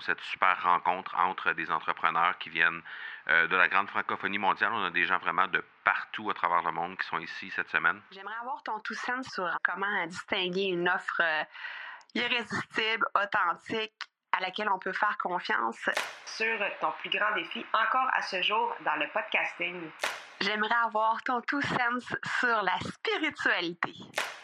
cette super rencontre entre des entrepreneurs qui viennent euh, de la grande francophonie mondiale. On a des gens vraiment de partout à travers le monde qui sont ici cette semaine. J'aimerais avoir ton tout sens sur comment distinguer une offre euh, irrésistible, authentique, à laquelle on peut faire confiance. Sur ton plus grand défi encore à ce jour dans le podcasting. J'aimerais avoir ton tout sens sur la spiritualité.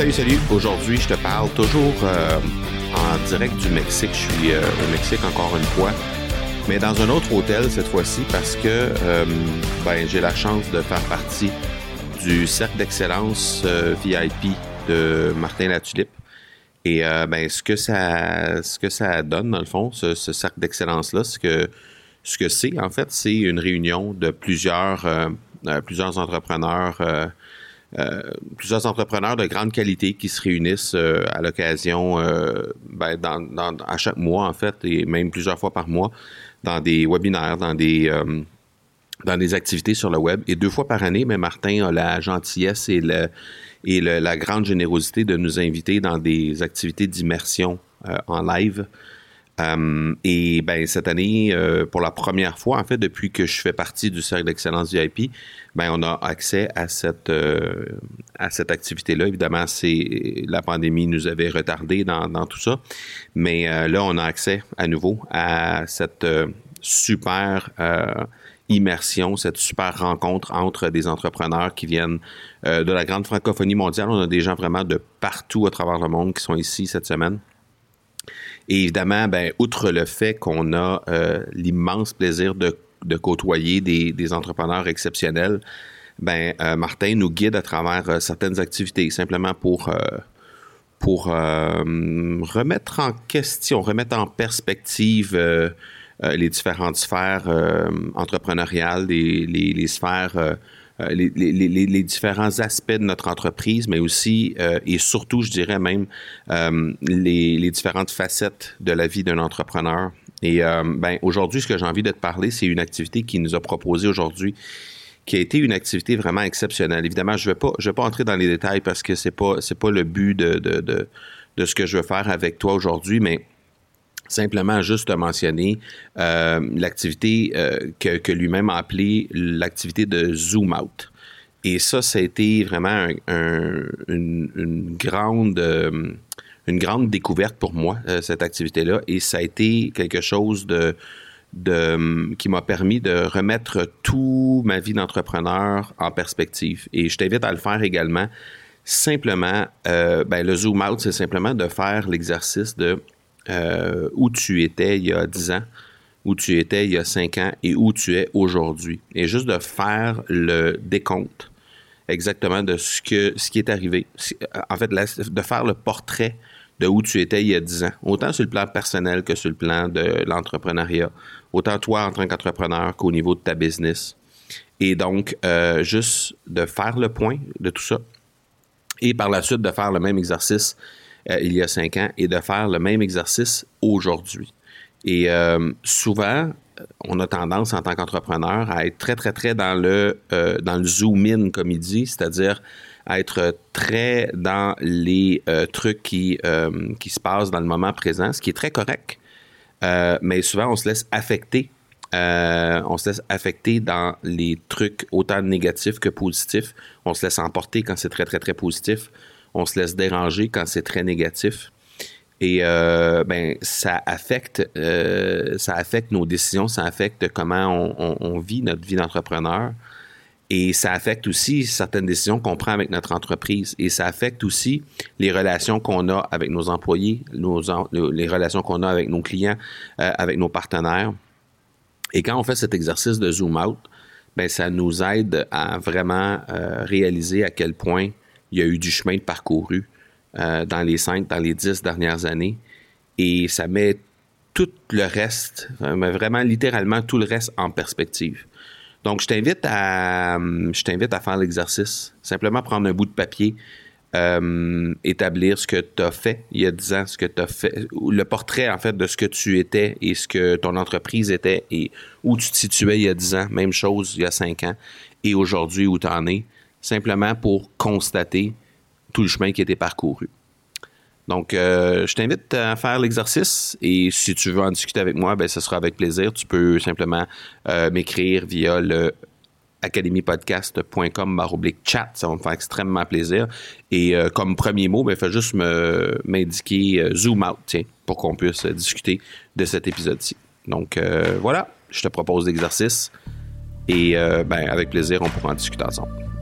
Salut, salut. Aujourd'hui, je te parle toujours euh, en direct du Mexique. Je suis euh, au Mexique encore une fois, mais dans un autre hôtel cette fois-ci parce que euh, ben, j'ai la chance de faire partie du cercle d'excellence VIP de Martin Latulippe. Et ben, ce que ça ce que ça donne, dans le fond, ce, cercle d'excellence-là, c'est que ce que c'est, en fait, c'est une réunion de plusieurs, plusieurs entrepreneurs plusieurs entrepreneurs de grande qualité qui se réunissent euh, à l'occasion, euh, ben, à chaque mois en fait, et même plusieurs fois par mois, dans des webinaires, dans des dans des activités sur le web. Et deux fois par année, mais Martin a la gentillesse et, le, et la grande générosité de nous inviter dans des activités d'immersion en live euh, et ben cette année, euh, pour la première fois, en fait, depuis que je fais partie du cercle d'excellence VIP, ben on a accès à cette euh, à cette activité-là. Évidemment, c'est la pandémie nous avait retardé dans tout ça, mais là, on a accès à nouveau à cette super immersion, cette super rencontre entre des entrepreneurs qui viennent de la grande francophonie mondiale. On a des gens vraiment de partout à travers le monde qui sont ici cette semaine. Et évidemment, ben, outre le fait qu'on a euh, l'immense plaisir de, côtoyer des, entrepreneurs exceptionnels, ben, euh, Martin nous guide à travers euh, certaines activités, simplement pour, pour remettre en question, remettre en perspective les différentes sphères entrepreneuriales, les, les sphères euh, les, différents aspects de notre entreprise, mais aussi euh, et surtout, je dirais même, euh, les, différentes facettes de la vie d'un entrepreneur. Et ben, aujourd'hui, ce que j'ai envie de te parler, c'est une activité qui nous a proposée aujourd'hui qui a été une activité vraiment exceptionnelle. Évidemment, je ne vais, pas, vais pas entrer dans les détails parce que ce n'est pas, pas le but de, de, de, de, ce que je veux faire avec toi aujourd'hui, mais Simplement juste mentionner euh, l'activité euh, que, lui-même a appelée l'activité de Zoom Out. Et ça, ça a été vraiment une, grande, euh, une grande découverte pour moi, cette activité-là. Et ça a été quelque chose de, de qui m'a permis de remettre toute ma vie d'entrepreneur en perspective. Et je t'invite à le faire également. Simplement, ben, le Zoom Out, c'est simplement de faire l'exercice de euh, où tu étais il y a 10 ans, où tu étais il y a 5 ans et où tu es aujourd'hui. Et juste de faire le décompte exactement de ce, qui est arrivé. En fait, de faire le portrait de où tu étais il y a 10 ans, autant sur le plan personnel que sur le plan de l'entrepreneuriat, autant toi en tant qu'entrepreneur qu'au niveau de ta business. Et donc, euh, juste de faire le point de tout ça et par la suite de faire le même exercice euh, il y a cinq ans et de faire le même exercice aujourd'hui. Et euh, souvent, on a tendance en tant qu'entrepreneur à être très, très, très dans le, euh, dans le zoom-in, comme il dit, c'est-à-dire à être très dans les trucs qui, qui se passent dans le moment présent, ce qui est très correct. mais souvent, on se laisse affecter. on se laisse affecter dans les trucs autant négatifs que positifs. On se laisse emporter quand c'est très, très, très positif on se laisse déranger quand c'est très négatif. Et euh, ben, ça affecte, euh, ça affecte nos décisions, ça affecte comment on, vit notre vie d'entrepreneur. Et ça affecte aussi certaines décisions qu'on prend avec notre entreprise. Et ça affecte aussi les relations qu'on a avec nos employés, les relations qu'on a avec nos clients, euh, avec nos partenaires. Et quand on fait cet exercice de zoom out, ben, ça nous aide à vraiment réaliser à quel point il y a eu du chemin parcouru euh, dans les cinq, dans les dix dernières années. Et ça met tout le reste, vraiment littéralement tout le reste en perspective. Donc, je t'invite à, à faire l'exercice. Simplement prendre un bout de papier, euh, établir ce que tu as fait il y a 10 ans, ce que tu as fait, le portrait en fait de ce que tu étais et ce que ton entreprise était et où tu te situais il y a 10 ans, même chose il y a 5 ans et aujourd'hui où tu en es, simplement pour constater tout le chemin qui a été parcouru. Donc, euh, je t'invite à faire l'exercice et si tu veux en discuter avec moi, ben, ce sera avec plaisir. Tu peux simplement euh, m'écrire via le academypodcast.com chat. Ça va me faire extrêmement plaisir. Et euh, comme premier mot, ben, fais juste m'indiquer Zoom out, tiens, pour qu'on puisse discuter de cet épisode-ci. Donc, voilà, je te propose l'exercice. Et ben, avec plaisir, on pourra en discuter ensemble.